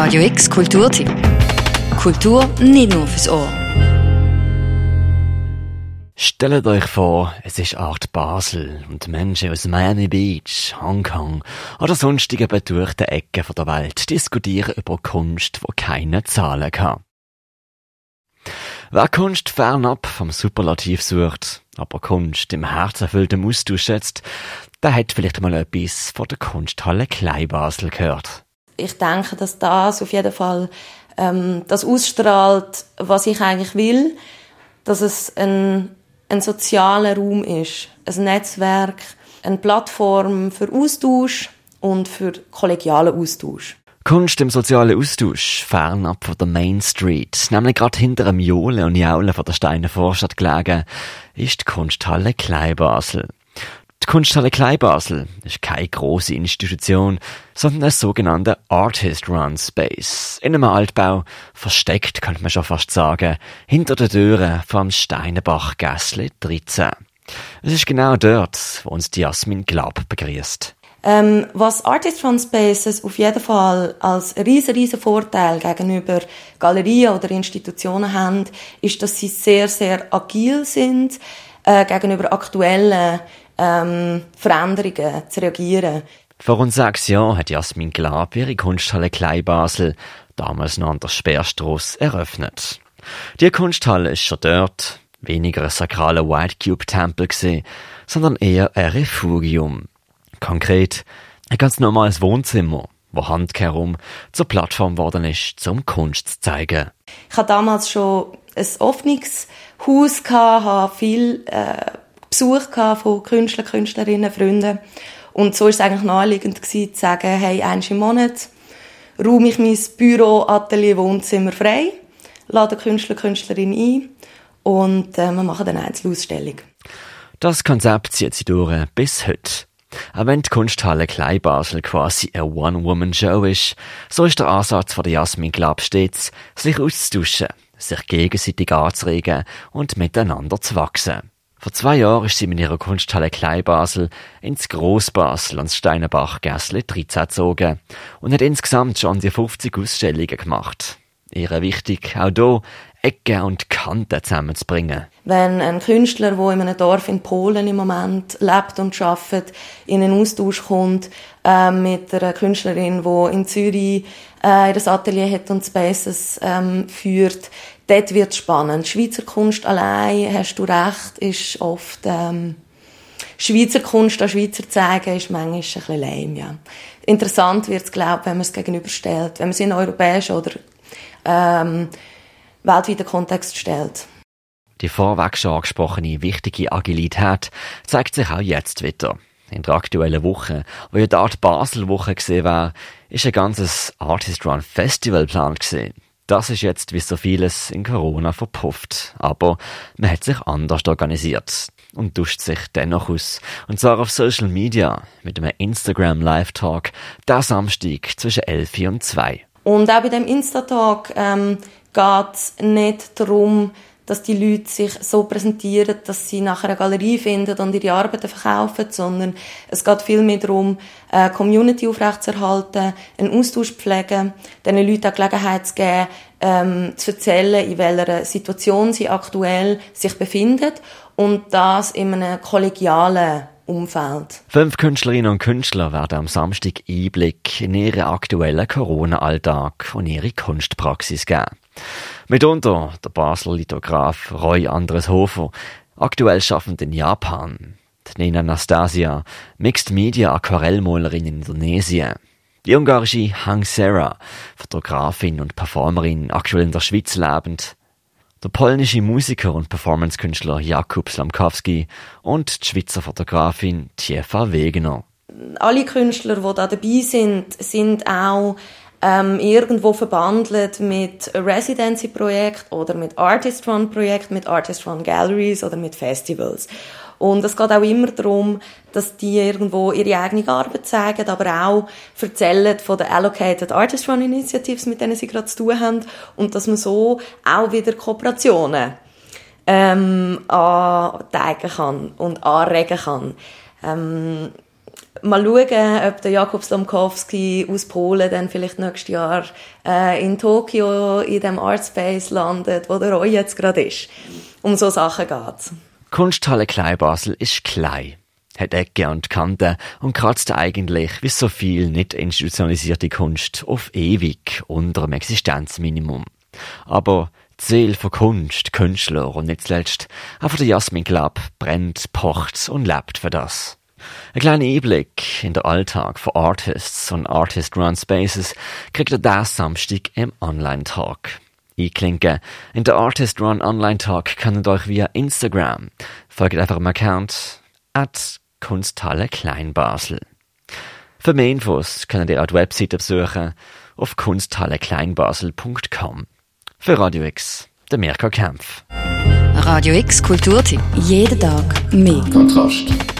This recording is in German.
Radio X Kulturtipp. Kultur nicht nur fürs Ohr. Stellt euch vor, es ist Art Basel und Menschen aus Miami Beach, Hongkong oder sonstigen betuchten Ecken der Welt diskutieren über Kunst, wo keine Zahlen kann. Wer Kunst fernab vom Superlativ sucht, aber Kunst im herzerfüllten Austausch schätzt, der hat vielleicht mal etwas von der Kunsthalle Kleinbasel gehört. Ich denke, dass das auf jeden Fall ähm, das ausstrahlt, was ich eigentlich will, dass es ein, ein sozialer Raum ist, ein Netzwerk, eine Plattform für Austausch und für kollegialen Austausch. Kunst im sozialen Austausch, fernab von der Main Street, nämlich gerade hinter dem Jole und Jaule von der Steiner Vorstadt gelegen, ist die Kunsthalle Kleinbasel. Kunsthalle Kleinbasel ist keine große Institution, sondern ein sogenannter Artist Run Space. In einem Altbau, versteckt, könnte man schon fast sagen, hinter den Türen vom Steinenbach Gässli 13. Es ist genau dort, wo uns die Jasmin Glaub begrüßt. Ähm, was Artist Run Spaces auf jeden Fall als riesen, riesen Vorteil gegenüber Galerien oder Institutionen haben, ist, dass sie sehr, sehr agil sind, äh, gegenüber aktuellen ähm, Veränderungen zu reagieren. Vor rund sechs Jahren hat Jasmin Glab ihre Kunsthalle Kleinbasel, damals noch an der Speerstrasse, eröffnet. Die Kunsthalle ist schon dort weniger ein sakraler White Cube Tempel gesehen, sondern eher ein Refugium. Konkret ein ganz normales Wohnzimmer, wo handkehrum zur Plattform geworden ist, zum Kunst zu zeigen. Ich hatte damals schon ein Öffnungshaus, hatte viel äh, Besuch von Künstlern, Künstlerinnen, Freunden. Und so war es eigentlich naheliegend gewesen, zu sagen, hey, eins im Monat räume ich mein Büro, Atelier, Wohnzimmer frei, lade Künstler, Künstlerin ein und äh, wir machen eine Einzelausstellung. Das Konzept zieht sie durch bis heute. Auch wenn die Kunsthalle Kleinbasel quasi eine One-Woman-Show ist, so ist der Ansatz von der Jasmin Glab stets, sich auszutauschen, sich gegenseitig anzuregen und miteinander zu wachsen. Vor zwei Jahren ist sie mit ihrer Kunsthalle Kleinbasel ins Grossbasel ans Steinenbach Gässli 13 gezogen und hat insgesamt schon die 50 Ausstellungen gemacht. Ihre wichtig, auch hier Ecken und Kanten zusammenzubringen. Wenn ein Künstler, der in einem Dorf in Polen im Moment lebt und arbeitet, in einen Austausch kommt äh, mit einer Künstlerin, die in Zürich äh, ihr Atelier hat und Spaces ähm, führt, dort wird es spannend. Schweizer Kunst allein, hast du recht, ist oft ähm, Schweizer Kunst an Schweizer zeigen, ist manchmal ein bisschen lame, ja. Interessant wird es, glaube wenn man es gegenüberstellt, wenn man es in europäischen oder ähm, weltweiten Kontext stellt. Die vorweg schon angesprochene wichtige Agilität zeigt sich auch jetzt wieder. In der aktuellen Woche, wo ja die Art Basel-Woche gesehen war, ist ein ganzes Artist Run Festival geplant gesehen. Das ist jetzt wie so vieles in Corona verpufft. Aber man hat sich anders organisiert und duscht sich dennoch aus. Und zwar auf Social Media mit einem Instagram Live Talk, der Samstag zwischen 11 und 2. Und auch bei dem Insta-Talk ähm, geht es nicht darum, dass die Leute sich so präsentieren, dass sie nachher eine Galerie finden und ihre Arbeiten verkaufen, sondern es geht vielmehr darum, eine Community aufrechtzuerhalten, einen Austausch pflegen, den Leuten auch Gelegenheit zu geben, ähm, zu erzählen, in welcher Situation sie aktuell sich befinden und das in einem kollegialen Umfeld. Fünf Künstlerinnen und Künstler werden am Samstag Einblick in ihren aktuellen Corona-Alltag und ihre Kunstpraxis geben. Mitunter der Basler Lithograf Roy Andres Hofer, aktuell schaffend in Japan. Nina Anastasia, Mixed Media Aquarellmalerin in Indonesien. Die ungarische Hang Sarah, Fotografin und Performerin, aktuell in der Schweiz lebend. Der polnische Musiker und Performancekünstler Jakub Slamkowski und die Schweizer Fotografin Tiefa Wegener. Alle Künstler, die da dabei sind, sind auch ähm, irgendwo verbandelt mit Residency-Projekt oder mit Artist-Run-Projekt, mit Artist-Run-Galleries oder mit Festivals. Und es geht auch immer darum, dass die irgendwo ihre eigene Arbeit zeigen, aber auch erzählen von den Allocated Artist Run Initiatives, mit denen sie gerade zu tun haben und dass man so auch wieder Kooperationen ähm, anteigen kann und anregen kann. Ähm, Mal schauen, ob der Jakob Slomkowski aus Polen dann vielleicht nächstes Jahr äh, in Tokio in dem Artspace landet, wo der Roy jetzt gerade ist. Um so Sachen geht's. Kunsthalle Kleinbasel ist klein, hat Ecke und Kanten und kratzt eigentlich, wie so viel nicht institutionalisierte Kunst, auf ewig unter dem Existenzminimum. Aber Ziel von Kunst, Künstler und nicht zuletzt auch von der Jasmin Club brennt, pocht und lebt für das. Ein kleiner Einblick in den Alltag von Artists und Artist-Run Spaces kriegt ihr diesen Samstag im Online-Talk. Einklinken in den Artist Run Online Talk könnt ihr euch via Instagram. Folgt einfach dem Account at Kunsthalle Kleinbasel. Für mehr Infos könnt ihr auch die Webseite besuchen auf kunsthallekleinbasel.com. Für Radio X, der Mirko Kempf. Radio X Kulturtipp. Jeden Tag mehr. Kontrast.